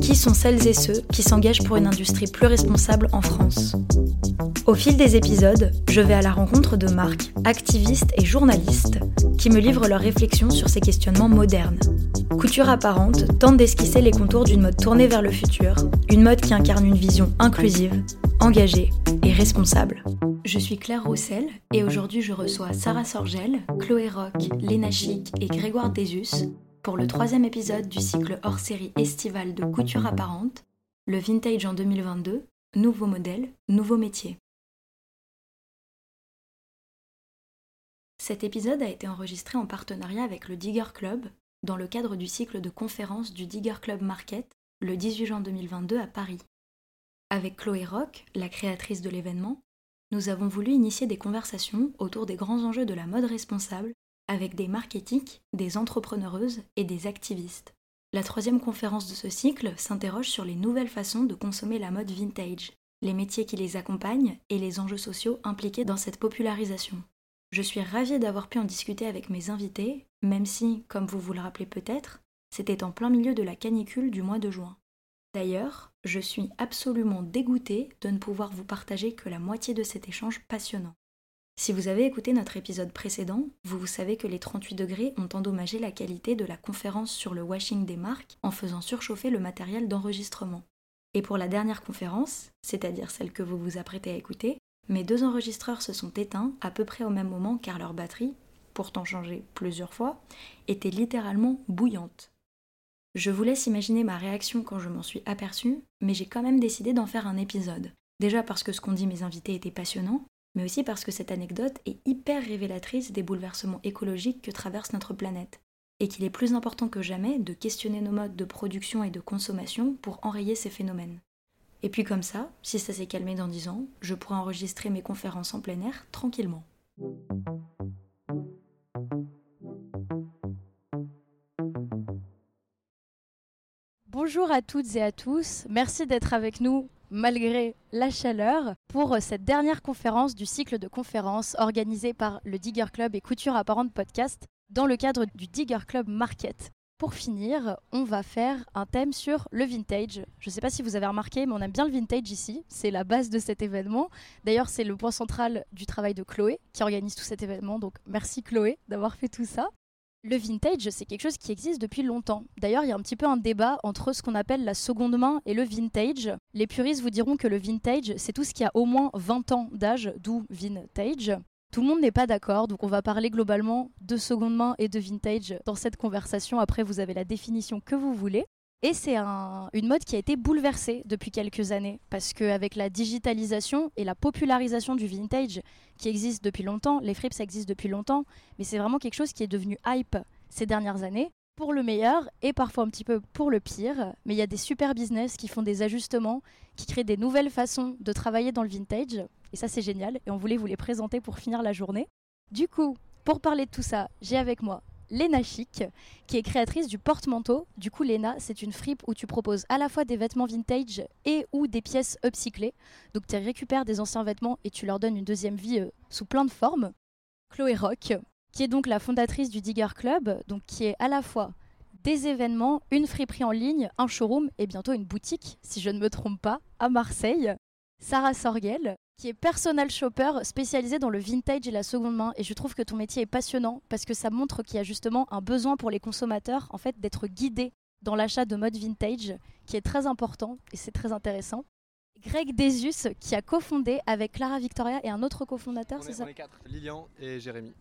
Qui sont celles et ceux qui s'engagent pour une industrie plus responsable en France Au fil des épisodes, je vais à la rencontre de marques, activistes et journalistes qui me livrent leurs réflexions sur ces questionnements modernes. Couture apparente tente d'esquisser les contours d'une mode tournée vers le futur, une mode qui incarne une vision inclusive, engagée et responsable. Je suis Claire Roussel et aujourd'hui je reçois Sarah Sorgel, Chloé Rock, Léna Chic et Grégoire Desus pour le troisième épisode du cycle hors série estival de Couture apparente, le vintage en 2022, nouveau modèle, nouveau métier. Cet épisode a été enregistré en partenariat avec le Digger Club dans le cadre du cycle de conférences du Digger Club Market le 18 juin 2022 à Paris. Avec Chloé Rock, la créatrice de l'événement, nous avons voulu initier des conversations autour des grands enjeux de la mode responsable avec des marques éthiques, des entrepreneureuses et des activistes. La troisième conférence de ce cycle s'interroge sur les nouvelles façons de consommer la mode vintage, les métiers qui les accompagnent et les enjeux sociaux impliqués dans cette popularisation. Je suis ravie d'avoir pu en discuter avec mes invités, même si, comme vous vous le rappelez peut-être, c'était en plein milieu de la canicule du mois de juin. D'ailleurs, je suis absolument dégoûtée de ne pouvoir vous partager que la moitié de cet échange passionnant. Si vous avez écouté notre épisode précédent, vous, savez que les 38 degrés ont endommagé la qualité de la conférence sur le washing des marques en faisant surchauffer le matériel d'enregistrement. Et pour la dernière conférence, c'est-à-dire celle que vous vous apprêtez à écouter, mes deux enregistreurs se sont éteints à peu près au même moment car leur batterie, pourtant changée plusieurs fois, était littéralement bouillante. Je vous laisse imaginer ma réaction quand je m'en suis aperçue, mais j'ai quand même décidé d'en faire un épisode. Déjà parce que ce qu'ont dit mes invités était passionnant, mais aussi parce que cette anecdote est hyper révélatrice des bouleversements écologiques que traverse notre planète, et qu'il est plus important que jamais de questionner nos modes de production et de consommation pour enrayer ces phénomènes. Et puis comme ça, si ça s'est calmé dans 10 ans, je pourrai enregistrer mes conférences en plein air tranquillement. Bonjour à toutes et à tous, merci d'être avec nous malgré la chaleur pour cette dernière conférence du cycle de conférences organisé par le Digger Club et Couture Apparente Podcast dans le cadre du Digger Club Market. Pour finir, on va faire un thème sur le vintage. Je ne sais pas si vous avez remarqué, mais on aime bien le vintage ici. C'est la base de cet événement. D'ailleurs, c'est le point central du travail de Chloé qui organise tout cet événement. Donc merci Chloé d'avoir fait tout ça. Le vintage, c'est quelque chose qui existe depuis longtemps. D'ailleurs, il y a un petit peu un débat entre ce qu'on appelle la seconde main et le vintage. Les puristes vous diront que le vintage, c'est tout ce qui a au moins 20 ans d'âge, d'où vintage. Tout le monde n'est pas d'accord, donc on va parler globalement de seconde main et de vintage dans cette conversation. Après, vous avez la définition que vous voulez. Et c'est une mode qui a été bouleversée depuis quelques années, parce qu'avec la digitalisation et la popularisation du vintage qui existe depuis longtemps, les fripes ça existe depuis longtemps, mais c'est vraiment quelque chose qui est devenu hype ces dernières années, pour le meilleur et parfois un petit peu pour le pire. Mais il y a des super business qui font des ajustements, qui créent des nouvelles façons de travailler dans le vintage, et ça c'est génial, et on voulait vous les présenter pour finir la journée. Du coup, pour parler de tout ça, j'ai avec moi Léna Chic, qui est créatrice du porte-manteau. Du coup, Léna, c'est une fripe où tu proposes à la fois des vêtements vintage et ou des pièces upcyclées. Donc, tu récupères des anciens vêtements et tu leur donnes une deuxième vie euh, sous plein de formes. Chloé Rock, qui est donc la fondatrice du Digger Club, donc qui est à la fois des événements, une friperie en ligne, un showroom et bientôt une boutique, si je ne me trompe pas, à Marseille. Sarah Sorgel, qui est personal shopper spécialisé dans le vintage et la seconde main. Et je trouve que ton métier est passionnant parce que ça montre qu'il y a justement un besoin pour les consommateurs en fait d'être guidés dans l'achat de mode vintage, qui est très important et c'est très intéressant. Greg Desus, qui a cofondé avec Clara Victoria et un autre cofondateur, c'est ça? On est quatre, Lilian et Jérémy.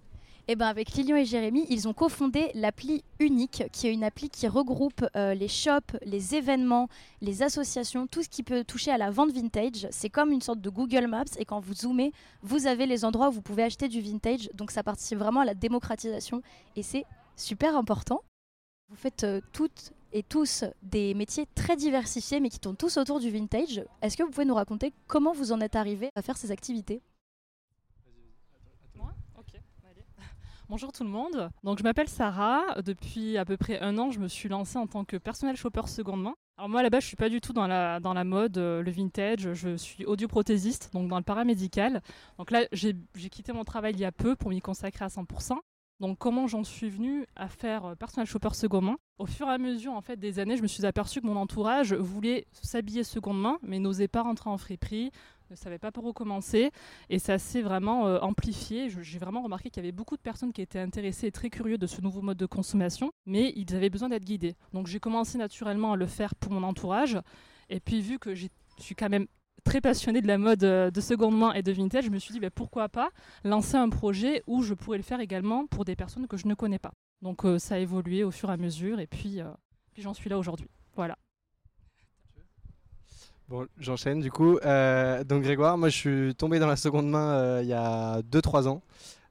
Et eh ben avec Lilian et Jérémy, ils ont cofondé l'appli Unique, qui est une appli qui regroupe euh, les shops, les événements, les associations, tout ce qui peut toucher à la vente vintage. C'est comme une sorte de Google Maps et quand vous zoomez, vous avez les endroits où vous pouvez acheter du vintage. Donc ça participe vraiment à la démocratisation et c'est super important. Vous faites euh, toutes et tous des métiers très diversifiés mais qui tournent tous autour du vintage. Est-ce que vous pouvez nous raconter comment vous en êtes arrivé à faire ces activités? Bonjour tout le monde. Donc je m'appelle Sarah. Depuis à peu près un an, je me suis lancée en tant que personnel shopper seconde main. Alors moi là-bas, je suis pas du tout dans la, dans la mode, euh, le vintage. Je suis audioprothésiste, donc dans le paramédical. Donc là, j'ai quitté mon travail il y a peu pour m'y consacrer à 100%. Donc comment j'en suis venue à faire euh, personnel shopper seconde main? Au fur et à mesure en fait des années, je me suis aperçue que mon entourage voulait s'habiller seconde main, mais n'osait pas rentrer en friperie, ne savait pas par où commencer. Et ça s'est vraiment euh, amplifié. J'ai vraiment remarqué qu'il y avait beaucoup de personnes qui étaient intéressées et très curieux de ce nouveau mode de consommation, mais ils avaient besoin d'être guidés. Donc j'ai commencé naturellement à le faire pour mon entourage. Et puis vu que je suis quand même très passionnée de la mode euh, de seconde main et de vintage, je me suis dit bah, pourquoi pas lancer un projet où je pourrais le faire également pour des personnes que je ne connais pas. Donc euh, ça a évolué au fur et à mesure et puis, puis j'en suis là aujourd'hui. Voilà. Bon, j'enchaîne du coup. Euh, donc Grégoire, moi je suis tombé dans la seconde main euh, il y a 2-3 ans,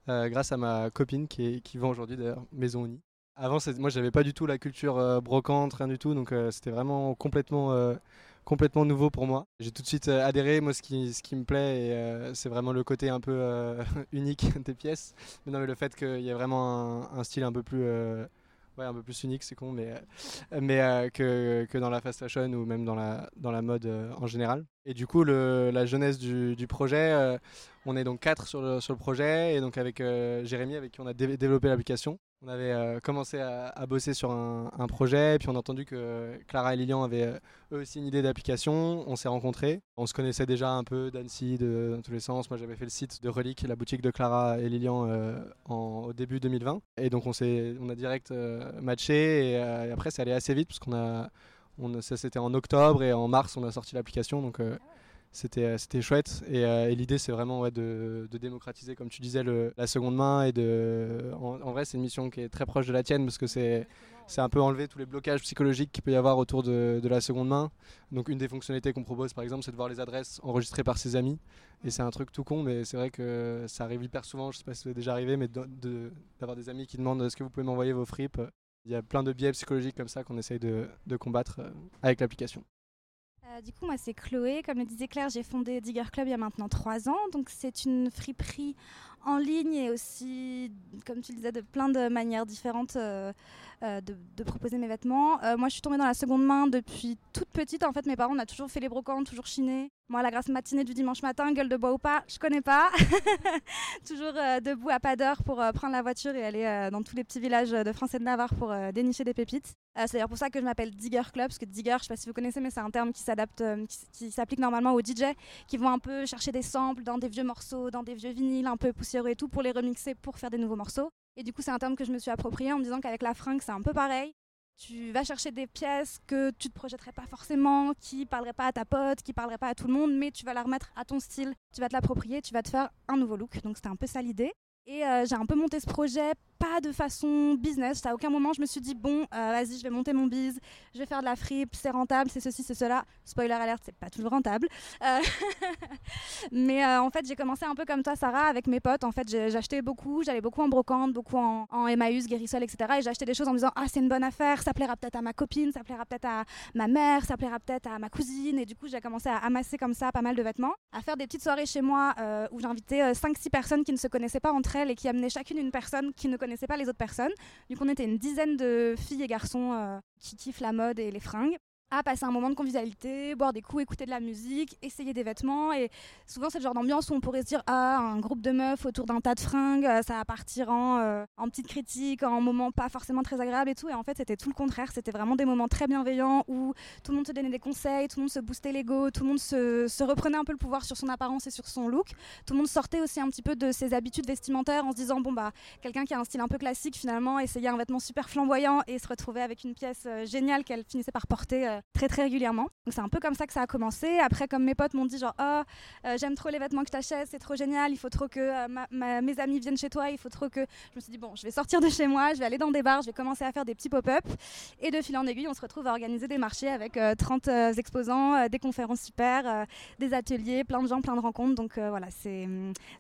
euh, grâce à ma copine qui, vend aujourd'hui d'ailleurs Maison Unie. Avant, moi j'avais pas du tout la culture brocante, rien du tout, donc c'était vraiment complètement, complètement nouveau pour moi. J'ai tout de suite adhéré, moi ce qui, me plaît, c'est vraiment le côté un peu unique des pièces, mais non mais le fait qu'il y ait vraiment un, style un peu plus ouais, un peu plus unique, c'est con, mais, euh, euh, que, dans la fast fashion ou même dans la, mode euh, en général. Et du coup, la jeunesse du, projet, on est donc quatre sur le projet, et donc avec Jérémy, avec qui on a développé l'application. On avait euh, commencé à, bosser sur un, projet, et puis on a entendu que Clara et Lilian avaient euh, eux aussi une idée d'application. On s'est rencontrés. On se connaissait déjà un peu d'Annecy, de, dans tous les sens. Moi, j'avais fait le site de Relique, la boutique de Clara et Lilian, euh, en, au début 2020. Et donc, on, on a direct matché. Et, après, ça allait assez vite, parce qu'on on, ça c'était en octobre, et en mars, on a sorti l'application. Donc, euh, c'était chouette. Euh, et, l'idée c'est vraiment de, de, démocratiser comme tu disais la seconde main et de en, vrai c'est une mission qui est très proche de la tienne parce que c'est un peu enlever tous les blocages psychologiques qu'il peut y avoir autour de, de, la seconde main. Donc une des fonctionnalités qu'on propose par exemple c'est de voir les adresses enregistrées par ses amis. Et c'est un truc tout con mais c'est vrai que ça arrive hyper souvent. Je sais pas si c'est déjà arrivé mais d'avoir des amis qui demandent est-ce que vous pouvez m'envoyer vos fripes? Il y a plein de biais psychologiques comme ça qu'on essaye de, de combattre euh, avec l'application euh, du coup, moi, c'est Chloé. Comme le disait Claire, j'ai fondé Digger Club il y a maintenant trois ans. Donc, c'est une friperie en ligne et aussi, comme tu le disais, de plein de manières différentes euh, euh, de, proposer mes vêtements. moi, je suis tombée dans la seconde main depuis toute petite. En fait, mes parents, on a toujours fait les brocantes, toujours chiné. Moi, la grasse matinée du dimanche matin, gueule de bois ou pas, je connais pas. toujours debout à pas d'heure pour prendre la voiture et aller dans tous les petits villages de France et de Navarre pour dénicher des pépites. c'est d'ailleurs pour ça que je m'appelle Digger Club, parce que Digger, je sais pas si vous connaissez, mais c'est un terme qui s'adapte, qui, s'applique normalement aux DJ, qui vont un peu chercher des samples dans des vieux morceaux, dans des vieux vinyles un peu poussiéreux et tout pour les remixer pour faire des nouveaux morceaux. Et du coup, c'est un terme que je me suis approprié en me disant qu'avec la fringue, c'est un peu pareil. Tu vas chercher des pièces que tu te projetterais pas forcément, qui parleraient pas à ta pote, qui parleraient pas à tout le monde, mais tu vas la remettre à ton style. Tu vas te l'approprier, tu vas te faire un nouveau look. Donc c'était un peu ça l'idée. Et euh, j'ai un peu monté ce projet pas de façon business. À aucun moment, je me suis dit, bon, euh, vas-y, je vais monter mon biz, je vais faire de la fripe, c'est rentable, c'est ceci, c'est cela. Spoiler alert, c'est pas toujours rentable. Euh, mais euh, en fait, j'ai commencé un peu comme toi, Sarah, avec mes potes. En fait, j'achetais beaucoup, j'allais beaucoup en brocante, beaucoup en, en Emmaüs, Guérissol, etc. Et j'achetais des choses en me disant, ah, c'est une bonne affaire, ça plaira peut-être à ma copine, ça plaira peut-être à ma mère, ça plaira peut-être à ma cousine. Et du coup, j'ai commencé à amasser comme ça pas mal de vêtements, à faire des petites soirées chez moi où j'invitais 5-6 personnes qui ne se connaissaient pas entre elles et qui amenaient chacune une personne qui ne connaissait pas les autres personnes. Du coup, on était une dizaine de filles et garçons euh, qui kiffent la mode et les fringues à passer un moment de convivialité, boire des coups, écouter de la musique, essayer des vêtements. Et souvent, c'est le genre d'ambiance où on pourrait se dire Ah, un groupe de meufs autour d'un tas de fringues, euh, ça va partir en, euh, en petite critique, en moments pas forcément très agréables et tout. Et en fait, c'était tout le contraire. C'était vraiment des moments très bienveillants où tout le monde se donnait des conseils, tout le monde se boostait l'ego, tout le monde se, se, reprenait un peu le pouvoir sur son apparence et sur son look. Tout le monde sortait aussi un petit peu de ses habitudes vestimentaires en se disant Bon, bah, quelqu'un qui a un style un peu classique, finalement, essayait un vêtement super flamboyant et se retrouvait avec une pièce euh, géniale qu'elle finissait par porter très très régulièrement. C'est un peu comme ça que ça a commencé. Après, comme mes potes m'ont dit genre oh j'aime trop les vêtements que tu achètes, c'est trop génial, il faut trop que euh, mes amis viennent chez toi, il faut trop que. Je me suis dit bon, je vais sortir de chez moi, je vais aller dans des bars, je vais commencer à faire des petits pop-up. Et de fil en aiguille, on se retrouve à organiser des marchés avec 30 exposants, des conférences super, des ateliers, plein de gens, plein de rencontres. Donc voilà, c'est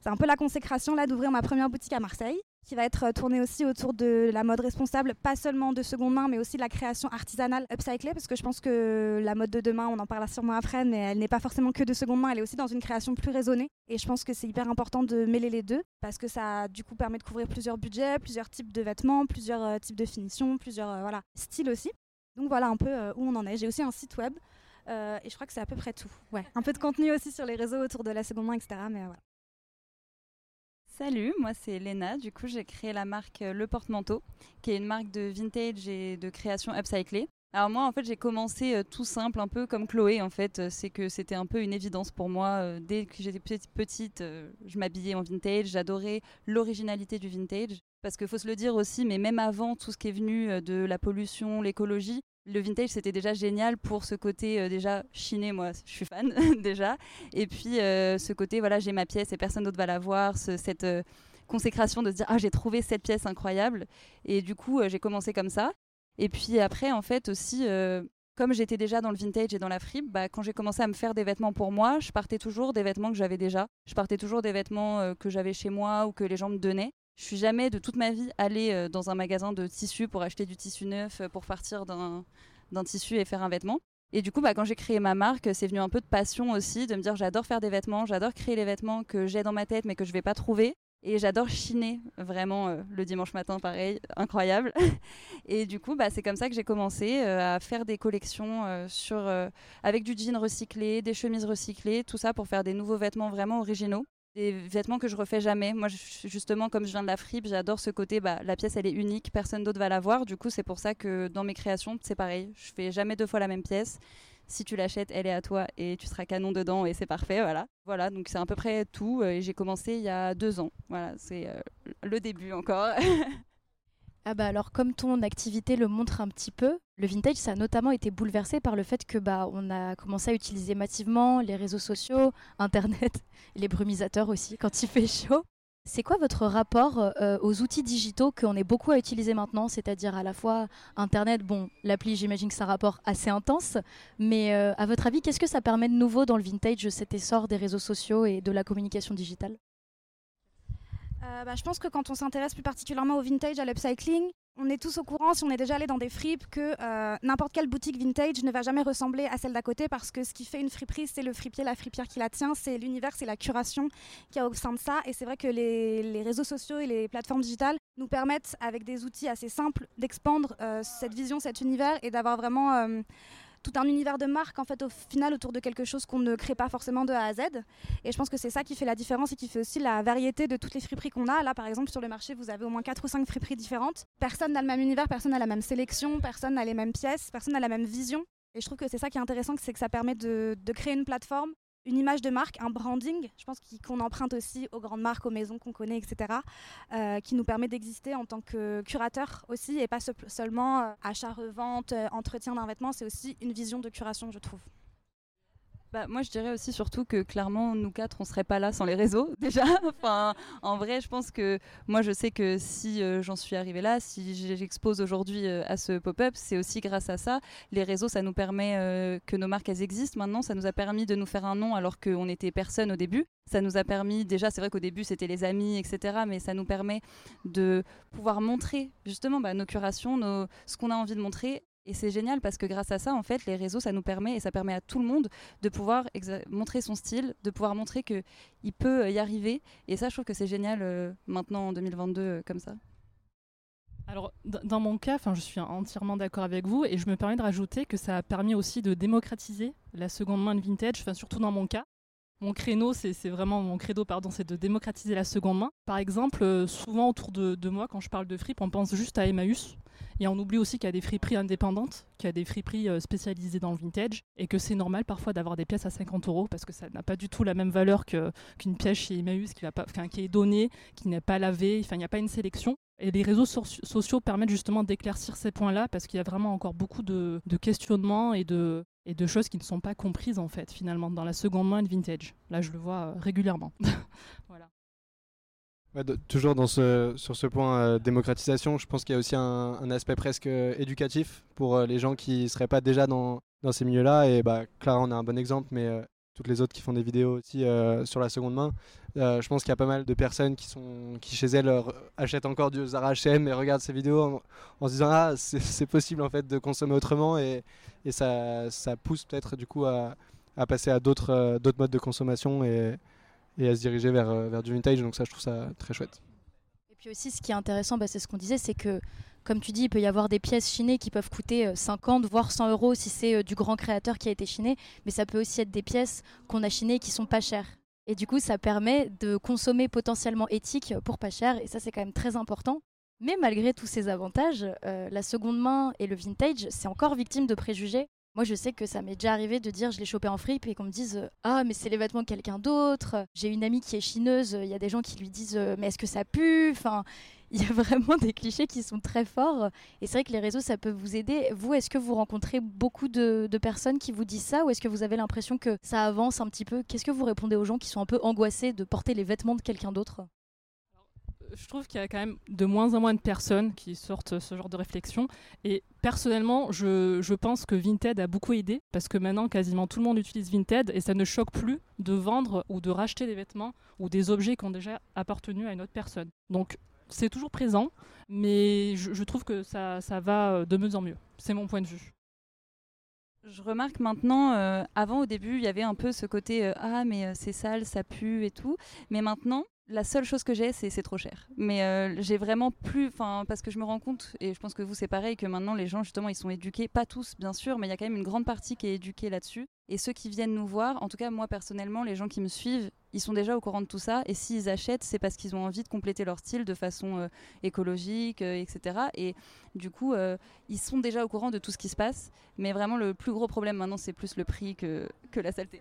un peu la consécration là d'ouvrir ma première boutique à Marseille. Qui va être tourné aussi autour de la mode responsable, pas seulement de seconde main, mais aussi de la création artisanale upcyclée, parce que je pense que la mode de demain, on en parlera sûrement après, mais elle n'est pas forcément que de seconde main, elle est aussi dans une création plus raisonnée. Et je pense que c'est hyper important de mêler les deux, parce que ça, du coup, permet de couvrir plusieurs budgets, plusieurs types de vêtements, plusieurs euh, types de finitions, plusieurs euh, voilà, styles aussi. Donc voilà un peu euh, où on en est. J'ai aussi un site web, et je crois que c'est à peu près tout. Ouais. Un peu de contenu aussi sur les réseaux autour de la seconde main, etc. Mais voilà. Salut, moi c'est Léna. Du coup, j'ai créé la marque euh, Le Porte-Manteau, qui est une marque de vintage et de création upcyclée. Alors moi, en fait, j'ai commencé euh, tout simple, un peu comme Chloé. En fait, euh, c'est que c'était un peu une évidence pour moi. dès que j'étais petite, je m'habillais en vintage. J'adorais l'originalité du vintage. Parce qu'il faut se le dire aussi, mais même avant tout ce qui est venu de la pollution, l'écologie, le vintage c'était déjà génial pour ce côté euh, déjà chiné moi je suis fan déjà et puis euh, ce côté voilà j'ai ma pièce et personne d'autre va la voir cette euh, consécration de se dire ah j'ai trouvé cette pièce incroyable et du coup j'ai commencé comme ça et puis après en fait aussi comme j'étais déjà dans le vintage et dans la fripe, bah, quand j'ai commencé à me faire des vêtements pour moi, je partais toujours des vêtements que j'avais déjà. Je partais toujours des vêtements que j'avais chez moi ou que les gens me donnaient. Je suis jamais de toute ma vie allée euh, dans un magasin de tissu pour acheter du tissu neuf, euh, pour partir d'un tissu et faire un vêtement. Et du coup, bah, quand j'ai créé ma marque, c'est venu un peu de passion aussi, de me dire j'adore faire des vêtements, j'adore créer les vêtements que j'ai dans ma tête mais que je vais pas trouver. Et j'adore chiner, vraiment, euh, le dimanche matin, pareil, incroyable. et du coup, bah, c'est comme ça que j'ai commencé à faire des collections avec du jean recyclé, des chemises recyclées, tout ça pour faire des nouveaux vêtements vraiment originaux des vêtements que je refais jamais. Moi, justement, comme je viens de la fripe, j'adore ce côté, bah, la pièce, elle est unique, personne d'autre va la voir. Du coup, c'est pour ça que dans mes créations, c'est pareil. Je fais jamais deux fois la même pièce. Si tu l'achètes, elle est à toi et tu seras canon dedans et c'est parfait, voilà. Voilà, donc c'est à peu près tout. Et j'ai commencé il y a deux ans. Voilà, c'est euh, le début encore. Ah bah alors comme ton activité le montre un petit peu, le vintage ça a notamment été bouleversé par le fait que bah on a commencé à utiliser massivement les réseaux sociaux, internet, les brumisateurs aussi quand il fait chaud. C'est quoi votre rapport euh, aux outils digitaux qu'on est beaucoup à utiliser maintenant, c'est-à-dire à la fois Internet, bon, l'appli j'imagine que c'est un rapport assez intense, mais euh, à votre avis, qu'est-ce que ça permet de nouveau dans le vintage, cet essor des réseaux sociaux et de la communication digitale? Euh, bah, je pense que quand on s'intéresse plus particulièrement au vintage, à l'upcycling, on est tous au courant, si on est déjà allé dans des fripes, que euh, n'importe quelle boutique vintage ne va jamais ressembler à celle d'à côté parce que ce qui fait une friperie, c'est le fripier, la fripière qui la tient, c'est l'univers, c'est la curation qui a au sein de ça. Et c'est vrai que les, réseaux sociaux et les plateformes digitales nous permettent, avec des outils assez simples, d'expandre euh, cette vision, cet univers et d'avoir vraiment tout un univers de marque en fait au final autour de quelque chose qu'on ne crée pas forcément de A à Z. Et je pense que c'est ça qui fait la différence et qui fait aussi la variété de toutes les friperies qu'on a. Là par exemple sur le marché vous avez au moins 4 ou 5 friperies différentes. Personne n'a le même univers, personne n'a la même sélection, personne n'a les mêmes pièces, personne n'a la même vision. Et je trouve que c'est ça qui est intéressant, c'est que ça permet de, de créer une plateforme une image de marque, un branding, je pense qu'on emprunte aussi aux grandes marques, aux maisons qu'on connaît, etc., euh, qui nous permet d'exister en tant que curateur aussi, et pas seulement euh, achat-revente, euh, entretien d'un vêtement, c'est aussi une vision de curation, je trouve. Bah, moi, je dirais aussi surtout que clairement, nous quatre, on serait pas là sans les réseaux déjà. en vrai, je pense que moi, je sais que si euh, j'en suis arrivée là, si j'expose aujourd'hui euh, à ce pop-up, c'est aussi grâce à ça. Les réseaux, ça nous permet euh, que nos marques existent maintenant. Ça nous a permis de nous faire un nom alors qu'on était personne au début. Ça nous a permis, déjà, c'est vrai qu'au début, c'était les amis, etc. Mais ça nous permet de pouvoir montrer justement bah, nos curations, ce qu'on a envie de montrer et c'est génial parce que grâce à ça, en fait, les réseaux, ça nous permet et ça permet à tout le monde de pouvoir montrer son style, de pouvoir montrer qu'il peut y arriver. Et ça, je trouve que c'est génial euh, maintenant en 2022 euh, comme ça. Alors, dans mon cas, je suis entièrement d'accord avec vous et je me permets de rajouter que ça a permis aussi de démocratiser la seconde main de vintage, surtout dans mon cas. Mon créneau, c'est vraiment mon credo, pardon, c'est de démocratiser la seconde main. Par exemple, euh, souvent autour de, moi, quand je parle de fripe, on pense juste à Emmaüs. Et on oublie aussi qu'il y a des friperies indépendantes, qu'il y a des friperies euh, spécialisées dans le vintage, et que c'est normal parfois d'avoir des pièces à 50 euros parce que ça n'a pas du tout la même valeur qu'une pièce chez Emmaüs qui, va pas, qui est donnée, qui n'est pas lavée, enfin il n'y a pas une sélection. Et les réseaux sociaux permettent justement d'éclaircir ces points-là parce qu'il y a vraiment encore beaucoup de, questionnements et de, et de choses qui ne sont pas comprises en fait finalement dans la seconde main de vintage. Là je le vois euh, régulièrement. voilà toujours sur ce point euh, démocratisation, je pense qu'il y a aussi un, aspect presque euh, éducatif pour les gens qui ne seraient pas déjà dans, dans ces milieux-là. Et bah, Clara en a un bon exemple, mais toutes les autres qui font des vidéos aussi sur la seconde main. je pense qu'il y a pas mal de personnes qui, sont, qui chez elles achètent encore du Zara H&M et regardent ces vidéos en, se disant ah c'est possible en fait de consommer autrement et, et ça, ça pousse peut-être du coup à, à passer à d'autres d'autres modes de consommation et, et, à se diriger vers, vers du vintage. Donc ça je trouve ça très chouette. Et puis aussi ce qui est intéressant, bah, c'est ce qu'on disait, c'est que comme tu dis, il peut y avoir des pièces chinées qui peuvent coûter 50 euh, voire 100 euros si c'est euh, du grand créateur qui a été chiné, mais ça peut aussi être des pièces qu'on a chinées qui sont pas chères. Et du coup, ça permet de consommer potentiellement éthique pour pas cher, et ça c'est quand même très important. Mais malgré tous ces avantages, euh, la seconde main et le vintage, c'est encore victime de préjugés. Moi, je sais que ça m'est déjà arrivé de dire je l'ai chopé en fripe et qu'on me dise ah mais c'est les vêtements de quelqu'un d'autre. J'ai une amie qui est chineuse, il y a des gens qui lui disent mais est-ce que ça pue? Il y a vraiment des clichés qui sont très forts. Et c'est vrai que les réseaux, ça peut vous aider. Vous, est-ce que vous rencontrez beaucoup de, personnes qui vous disent ça ou est-ce que vous avez l'impression que ça avance un petit peu? Qu'est-ce que vous répondez aux gens qui sont un peu angoissés de porter les vêtements de quelqu'un d'autre? Je trouve qu'il y a quand même de moins en moins de personnes qui sortent ce genre de réflexion. Et personnellement, je, je, pense que Vinted a beaucoup aidé parce que maintenant, quasiment tout le monde utilise Vinted et ça ne choque plus de vendre ou de racheter des vêtements ou des objets qui ont déjà appartenu à une autre personne. Donc, c'est toujours présent, mais je, trouve que ça, ça, va euh, de mieux en mieux. C'est mon point de vue. Je remarque maintenant, euh, avant au début, il y avait un peu ce côté euh, ah mais c'est sale, ça pue et tout, mais maintenant la seule chose que j'ai, c'est c'est trop cher. Mais j'ai vraiment plus, enfin parce que je me rends compte et je pense que vous c'est pareil que maintenant les gens justement ils sont éduqués, pas tous bien sûr, mais il y a quand même une grande partie qui est éduquée là-dessus. Et ceux qui viennent nous voir, en tout cas moi personnellement, les gens qui me suivent, ils sont déjà au courant de tout ça. Et s'ils achètent, c'est parce qu'ils ont envie de compléter leur style de façon euh, écologique, euh, etc. Et du coup, euh, ils sont déjà au courant de tout ce qui se passe. Mais vraiment, le plus gros problème maintenant, c'est plus le prix que, que la saleté.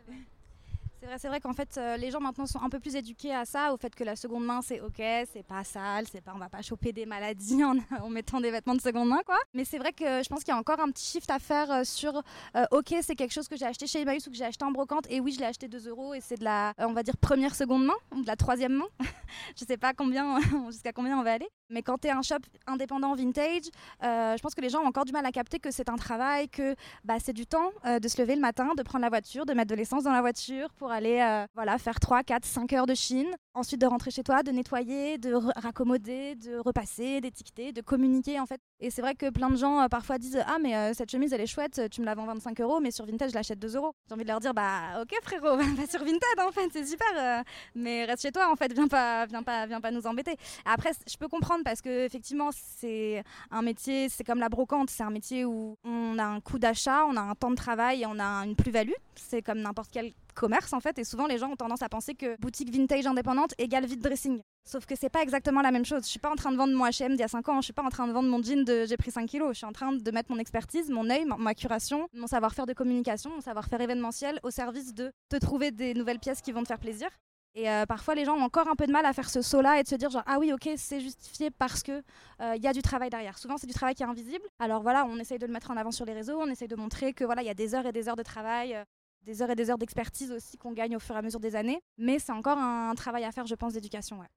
C'est vrai, vrai qu'en fait, euh, les gens maintenant sont un peu plus éduqués à ça, au fait que la seconde main, c'est ok, c'est pas sale, c'est pas, on va pas choper des maladies en, mettant des vêtements de seconde main, quoi. Mais c'est vrai que je pense qu'il y a encore un petit shift à faire euh, sur, euh, ok, c'est quelque chose que j'ai acheté chez Emmaüs ou que j'ai acheté en brocante, et oui, je l'ai acheté 2 euros, et c'est de la, on va dire, première seconde main, de la troisième main. je sais pas combien, jusqu'à combien on va aller. Mais quand tu es un shop indépendant vintage, je pense que les gens ont encore du mal à capter que c'est un travail, que bah, c'est du temps de se lever le matin, de prendre la voiture, de mettre de l'essence dans la voiture pour aller euh, voilà, faire 3, 4, 5 heures de Chine. Ensuite, de rentrer chez toi, de nettoyer, de raccommoder, de repasser, d'étiqueter, de communiquer en fait. Et c'est vrai que plein de gens euh, parfois disent Ah, mais euh, cette chemise elle est chouette, tu me la vends 25 euros, mais sur Vintage je l'achète 2 euros. J'ai envie de leur dire Bah, ok frérot, va sur Vintage en fait, c'est super. mais reste chez toi en fait, viens pas, viens pas, viens pas nous embêter. Après, je peux comprendre parce que effectivement, c'est un métier, c'est comme la brocante, c'est un métier où on a un coût d'achat, on a un temps de travail et on a une plus-value. C'est comme n'importe quel commerce en fait et souvent les gens ont tendance à penser que boutique vintage indépendante égale vide dressing. Sauf que c'est pas exactement la même chose. Je suis pas en train de vendre mon H&M d'il y a 5 ans, je suis pas en train de vendre mon jean de j'ai pris 5 kilos, je suis en train de mettre mon expertise, mon œil, ma, curation, mon savoir-faire de communication, mon savoir-faire événementiel au service de te trouver des nouvelles pièces qui vont te faire plaisir. Et euh, parfois, les gens ont encore un peu de mal à faire ce saut-là et de se dire genre ah oui ok c'est justifié parce que il euh, y a du travail derrière. Souvent c'est du travail qui est invisible. Alors voilà, on essaye de le mettre en avant sur les réseaux, on essaye de montrer que voilà il y a des heures et des heures de travail, euh, des heures et des heures d'expertise aussi qu'on gagne au fur et à mesure des années. Mais c'est encore un, travail à faire, je pense, d'éducation. Ouais.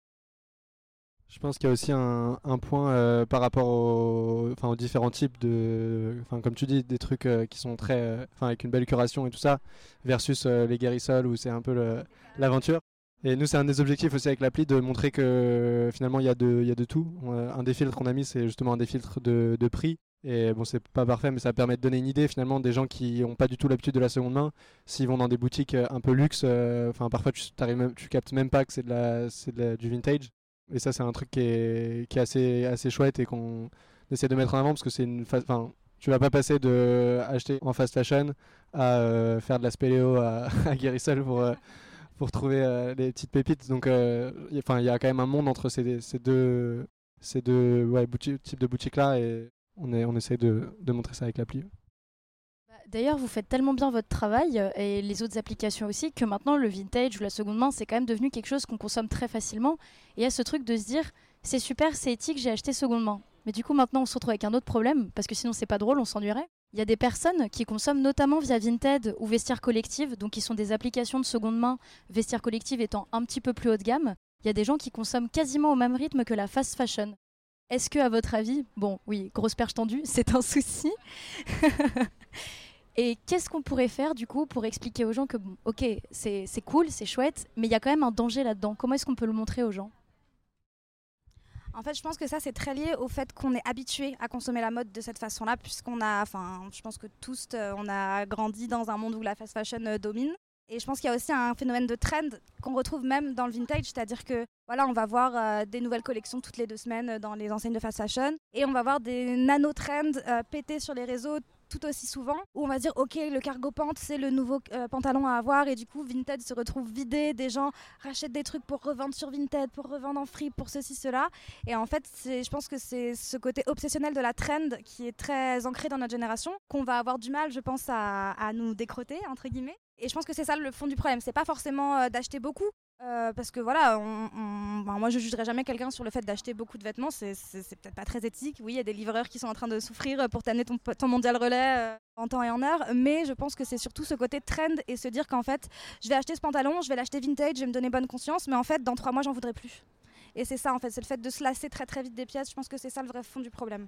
Je pense qu'il y a aussi un, point euh, par rapport aux, aux différents types de, enfin comme tu dis, des trucs euh, qui sont très, euh, enfin avec une belle curation et tout ça, versus les guérissoles où c'est un peu l'aventure. Et nous, c'est un des objectifs aussi avec l'appli de montrer que finalement il y a de, tout. un des filtres qu'on a mis, c'est justement un des filtres de, prix et bon, c'est pas parfait, mais ça permet de donner une idée finalement des gens qui n'ont pas du tout l'habitude de la seconde main. S'ils vont dans des boutiques euh, un peu luxe, euh, parfois tu, captes même pas que c'est du vintage. Et ça, c'est un truc qui est, assez, assez chouette et qu'on essaie de mettre en avant parce que c'est une enfin, tu vas pas passer de acheter en fast fashion à euh, faire de la spéléo à, à pour, pour trouver les petites pépites. Donc, enfin, il y a quand même un monde entre ces, deux, ces deux types de boutiques là et on, est, on essaie de, montrer ça avec l'appli. Bah, d'ailleurs, vous faites tellement bien votre travail euh, et les autres applications aussi que maintenant le vintage ou la seconde main, c'est quand même devenu quelque chose qu'on consomme très facilement. Et il y a ce truc de se dire, c'est super, c'est éthique, j'ai acheté seconde main. Mais du coup, maintenant, on se retrouve avec un autre problème parce que sinon, c'est pas drôle, on s'ennuierait. Il y a des personnes qui consomment notamment via Vinted ou Vestiaire Collective, donc qui sont des applications de seconde main, Vestiaire Collective étant un petit peu plus haut de gamme. Il y a des gens qui consomment quasiment au même rythme que la fast fashion. Est-ce que, à votre avis, bon, oui, grosse perche tendue, c'est un souci Et qu'est-ce qu'on pourrait faire du coup pour expliquer aux gens que, bon, ok, c'est cool, c'est chouette, mais il y a quand même un danger là-dedans Comment est-ce qu'on peut le montrer aux gens? En fait, je pense que ça, c'est très lié au fait qu'on est habitué à consommer la mode de cette façon-là, puisqu'on a, enfin, je pense que tous, euh, on a grandi dans un monde où la fast fashion euh, domine. Et je pense qu'il y a aussi un phénomène de trend qu'on retrouve même dans le vintage, c'est-à-dire que voilà, on va voir euh, des nouvelles collections toutes les deux semaines dans les enseignes de fast fashion et on va voir des nano-trends péter sur les réseaux tout aussi souvent, où on va dire ok le cargo pant c'est le nouveau euh, pantalon à avoir et du coup Vinted se retrouve vidé, des gens rachètent des trucs pour revendre sur Vinted, pour revendre en free, pour ceci, cela. Et en fait je pense que c'est ce côté obsessionnel de la trend qui est très ancré dans notre génération, qu'on va avoir du mal je pense à, nous décroter entre guillemets. Et je pense que c'est ça le fond du problème. C'est pas forcément euh, d'acheter beaucoup, euh, parce que voilà, on, moi je jugerai jamais quelqu'un sur le fait d'acheter beaucoup de vêtements, c'est peut-être pas très éthique. Oui, il y a des livreurs qui sont en train de souffrir pour t'amener ton, ton, mondial relais euh, en temps et en heure, mais je pense que c'est surtout ce côté trend et se dire qu'en fait, je vais acheter ce pantalon, je vais l'acheter vintage, je vais me donner bonne conscience, mais en fait, dans trois mois, j'en voudrais plus. Et c'est ça en fait, c'est le fait de se lasser très très vite des pièces, je pense que c'est ça le vrai fond du problème.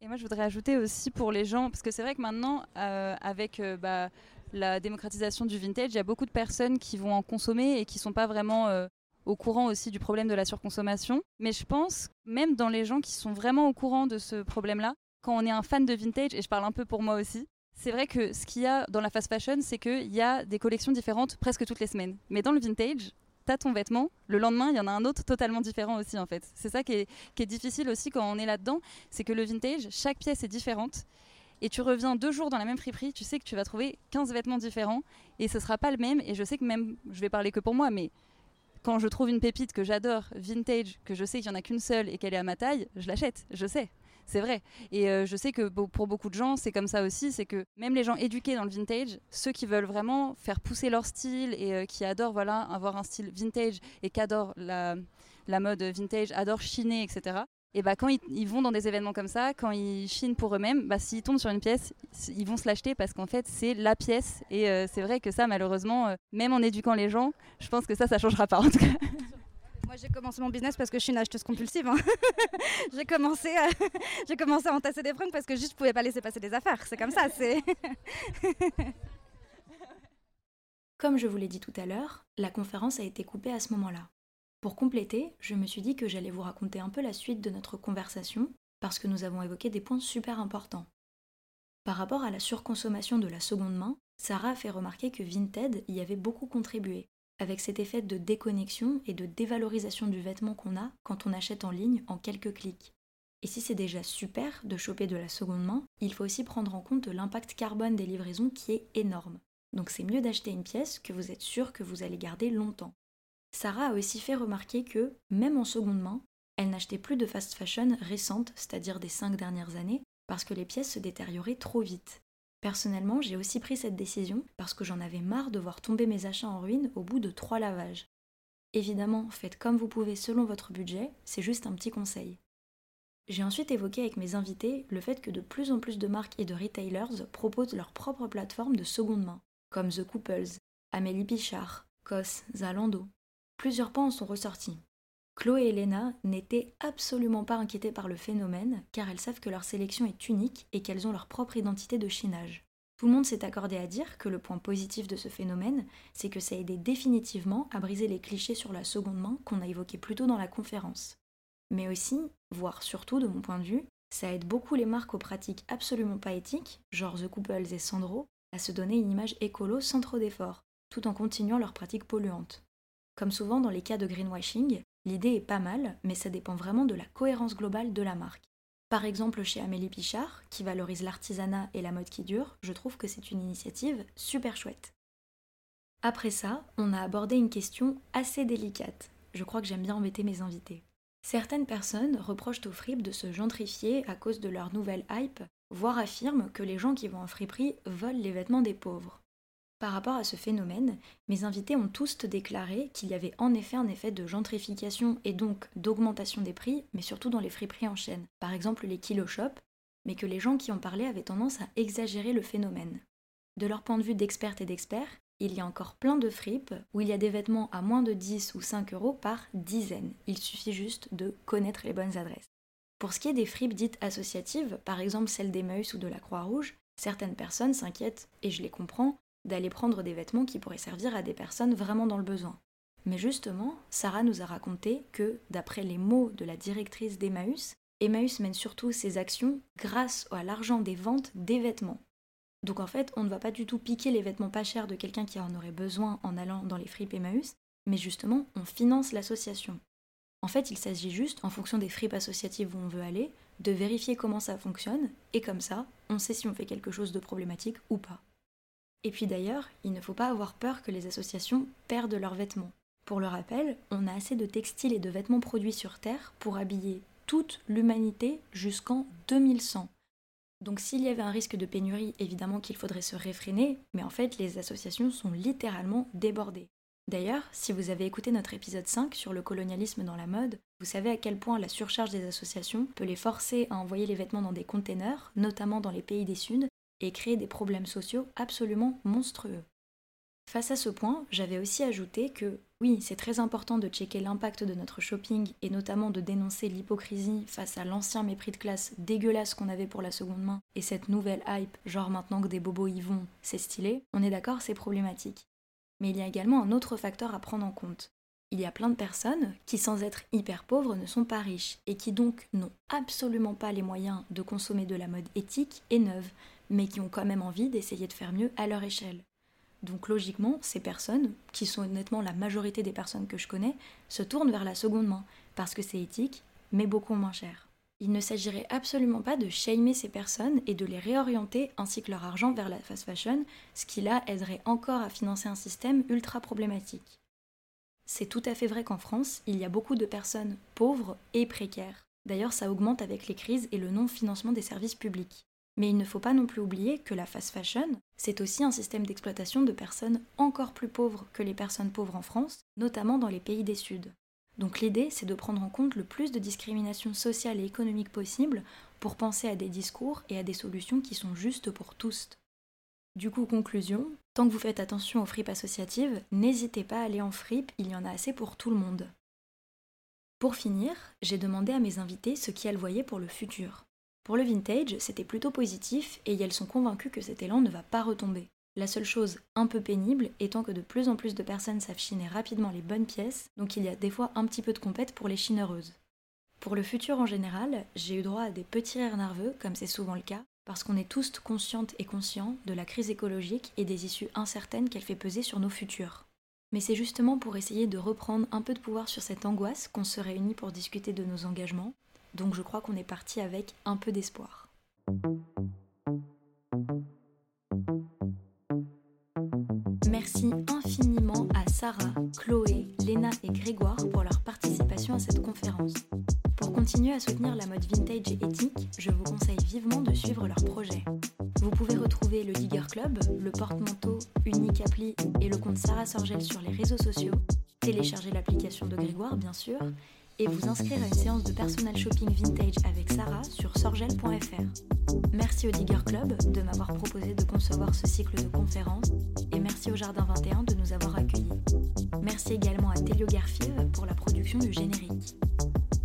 Et moi, je voudrais ajouter aussi pour les gens, parce que c'est vrai que maintenant, euh, avec bah, la démocratisation du vintage, il y a beaucoup de personnes qui vont en consommer et qui ne sont pas vraiment euh, au courant aussi du problème de la surconsommation. Mais je pense, même dans les gens qui sont vraiment au courant de ce problème-là, quand on est un fan de vintage, et je parle un peu pour moi aussi, c'est vrai que ce qu'il y a dans la fast fashion, c'est qu'il y a des collections différentes presque toutes les semaines. Mais dans le vintage, tu as ton vêtement, le lendemain, il y en a un autre totalement différent aussi en fait. C'est ça qui est difficile aussi quand on est là-dedans, c'est que le vintage, chaque pièce est différente et tu reviens deux jours dans la même friperie, tu sais que tu vas trouver 15 vêtements différents et ce sera pas le même. Et je sais que même, je vais parler que pour moi, mais quand je trouve une pépite que j'adore, vintage, que je sais qu'il y en a qu'une seule et qu'elle est à ma taille, je l'achète, je sais. C'est vrai. Et euh, je sais que pour beaucoup de gens, c'est comme ça aussi. C'est que même les gens éduqués dans le vintage, ceux qui veulent vraiment faire pousser leur style et euh, qui adorent voilà, avoir un style vintage et qui adorent la, la mode vintage, adorent chiner, etc et bah quand ils, vont dans des événements comme ça, quand ils chinent pour eux-mêmes, bah, s'ils tombent sur une pièce, ils vont se l'acheter parce qu'en fait c'est la pièce. Et euh, c'est vrai que ça, malheureusement, euh, même en éduquant les gens, je pense que ça, ça changera pas en tout cas. Moi, j'ai commencé mon business parce que je suis une acheteuse compulsive. Hein. j'ai commencé, à... j'ai commencé à entasser des fringues parce que juste je pouvais pas laisser passer des affaires. C'est comme ça. C'est. Comme je vous l'ai dit tout à l'heure, la conférence a été coupée à ce moment-là. Pour compléter, je me suis dit que j'allais vous raconter un peu la suite de notre conversation, parce que nous avons évoqué des points super importants. Par rapport à la surconsommation de la seconde main, Sarah a fait remarquer que Vinted y avait beaucoup contribué, avec cet effet de déconnexion et de dévalorisation du vêtement qu'on a quand on achète en ligne en quelques clics. Et si c'est déjà super de choper de la seconde main, il faut aussi prendre en compte l'impact carbone des livraisons qui est énorme. Donc c'est mieux d'acheter une pièce que vous êtes sûr que vous allez garder longtemps. Sarah a aussi fait remarquer que, même en seconde main, elle n'achetait plus de fast fashion récente, c'est-à-dire des cinq dernières années, parce que les pièces se détérioraient trop vite. Personnellement, j'ai aussi pris cette décision parce que j'en avais marre de voir tomber mes achats en ruine au bout de trois lavages. Évidemment, faites comme vous pouvez selon votre budget, c'est juste un petit conseil. J'ai ensuite évoqué avec mes invités le fait que de plus en plus de marques et de retailers proposent leur propre plateforme de seconde main, comme The Couples, Amélie Pichard, COS, Zalando. Plusieurs points en sont ressortis. Chloé et Elena n'étaient absolument pas inquiétées par le phénomène, car elles savent que leur sélection est unique et qu'elles ont leur propre identité de chinage. Tout le monde s'est accordé à dire que le point positif de ce phénomène, c'est que ça a définitivement à briser les clichés sur la seconde main qu'on a évoqués plus tôt dans la conférence. Mais aussi, voire surtout de mon point de vue, ça aide beaucoup les marques aux pratiques absolument pas éthiques, genre The Couples et Sandro, à se donner une image écolo sans trop d'efforts, tout en continuant leurs pratiques polluantes. Comme souvent dans les cas de greenwashing, l'idée est pas mal, mais ça dépend vraiment de la cohérence globale de la marque. Par exemple, chez Amélie Pichard, qui valorise l'artisanat et la mode qui dure, je trouve que c'est une initiative super chouette. Après ça, on a abordé une question assez délicate. Je crois que j'aime bien embêter mes invités. Certaines personnes reprochent aux fripes de se gentrifier à cause de leur nouvelle hype, voire affirment que les gens qui vont en friperie volent les vêtements des pauvres. Par rapport à ce phénomène, mes invités ont tous déclaré qu'il y avait en effet un effet de gentrification et donc d'augmentation des prix, mais surtout dans les friperies en chaîne, par exemple les kilo shops, mais que les gens qui en parlaient avaient tendance à exagérer le phénomène. De leur point de vue d'expertes et d'experts, il y a encore plein de fripes où il y a des vêtements à moins de 10 ou 5 euros par dizaine. Il suffit juste de connaître les bonnes adresses. Pour ce qui est des fripes dites associatives, par exemple celles des Meus ou de la Croix-Rouge, Certaines personnes s'inquiètent, et je les comprends, d'aller prendre des vêtements qui pourraient servir à des personnes vraiment dans le besoin. Mais justement, Sarah nous a raconté que, d'après les mots de la directrice d'Emmaüs, Emmaüs mène surtout ses actions grâce à l'argent des ventes des vêtements. Donc en fait, on ne va pas du tout piquer les vêtements pas chers de quelqu'un qui en aurait besoin en allant dans les fripes Emmaüs, mais justement, on finance l'association. En fait, il s'agit juste, en fonction des fripes associatives où on veut aller, de vérifier comment ça fonctionne, et comme ça, on sait si on fait quelque chose de problématique ou pas. Et puis d'ailleurs, il ne faut pas avoir peur que les associations perdent leurs vêtements. Pour le rappel, on a assez de textiles et de vêtements produits sur Terre pour habiller toute l'humanité jusqu'en 2100. Donc s'il y avait un risque de pénurie, évidemment qu'il faudrait se réfréner, mais en fait les associations sont littéralement débordées. D'ailleurs, si vous avez écouté notre épisode 5 sur le colonialisme dans la mode, vous savez à quel point la surcharge des associations peut les forcer à envoyer les vêtements dans des containers, notamment dans les pays des Suds, et créer des problèmes sociaux absolument monstrueux. Face à ce point, j'avais aussi ajouté que oui, c'est très important de checker l'impact de notre shopping et notamment de dénoncer l'hypocrisie face à l'ancien mépris de classe dégueulasse qu'on avait pour la seconde main et cette nouvelle hype, genre maintenant que des bobos y vont, c'est stylé, on est d'accord, c'est problématique. Mais il y a également un autre facteur à prendre en compte. Il y a plein de personnes qui, sans être hyper pauvres, ne sont pas riches et qui donc n'ont absolument pas les moyens de consommer de la mode éthique et neuve, mais qui ont quand même envie d'essayer de faire mieux à leur échelle. Donc logiquement, ces personnes, qui sont honnêtement la majorité des personnes que je connais, se tournent vers la seconde main, parce que c'est éthique, mais beaucoup moins cher. Il ne s'agirait absolument pas de shamer ces personnes et de les réorienter ainsi que leur argent vers la fast fashion, ce qui là aiderait encore à financer un système ultra problématique. C'est tout à fait vrai qu'en France, il y a beaucoup de personnes pauvres et précaires. D'ailleurs, ça augmente avec les crises et le non-financement des services publics. Mais il ne faut pas non plus oublier que la fast fashion, c'est aussi un système d'exploitation de personnes encore plus pauvres que les personnes pauvres en France, notamment dans les pays des Suds. Donc l'idée, c'est de prendre en compte le plus de discrimination sociale et économique possible pour penser à des discours et à des solutions qui sont justes pour tous. Du coup, conclusion, tant que vous faites attention aux fripes associatives, n'hésitez pas à aller en fripe, il y en a assez pour tout le monde. Pour finir, j'ai demandé à mes invités ce qu'elles voyaient pour le futur. Pour le vintage, c'était plutôt positif et elles sont convaincues que cet élan ne va pas retomber. La seule chose un peu pénible étant que de plus en plus de personnes savent chiner rapidement les bonnes pièces, donc il y a des fois un petit peu de compète pour les chineuses. Pour le futur en général, j'ai eu droit à des petits rires nerveux, comme c'est souvent le cas, parce qu'on est tous conscientes et conscients de la crise écologique et des issues incertaines qu'elle fait peser sur nos futurs. Mais c'est justement pour essayer de reprendre un peu de pouvoir sur cette angoisse qu'on se réunit pour discuter de nos engagements, donc je crois qu'on est parti avec un peu d'espoir. Merci infiniment à Sarah, Chloé, Léna et Grégoire pour leur participation à cette conférence. Pour continuer à soutenir la mode vintage et éthique, je vous conseille vivement de suivre leurs projets. Vous pouvez retrouver le Digger Club, le porte-manteau, Unique Appli et le compte Sarah Sorgel sur les réseaux sociaux. Téléchargez l'application de Grégoire, bien sûr, et vous inscrire à une séance de personal shopping vintage avec Sarah sur sorgel.fr. Merci au Digger Club de m'avoir proposé de concevoir ce cycle de conférences et merci au Jardin 21 de nous avoir accueillis. Merci également à Telio Garfive pour la production du générique.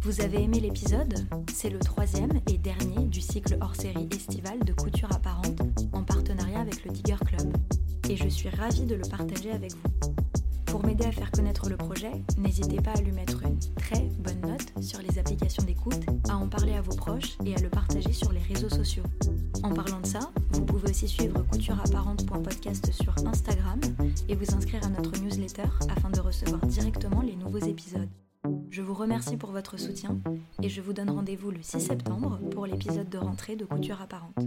Vous avez aimé l'épisode? C'est le troisième et dernier du cycle hors série estival de couture apparente en partenariat avec le Digger Club. Et je suis ravie de le partager avec vous. Pour m'aider à faire connaître le projet, n'hésitez pas à lui mettre une très bonne note sur les applications d'écoute, à en parler à vos proches et à le partager sur les réseaux sociaux. En parlant de ça, vous pouvez aussi suivre coutureapparente.podcast sur Instagram et vous inscrire à notre newsletter afin de recevoir directement les nouveaux épisodes. Je vous remercie pour votre soutien et je vous donne rendez-vous le 6 septembre pour l'épisode de rentrée de Couture Apparente.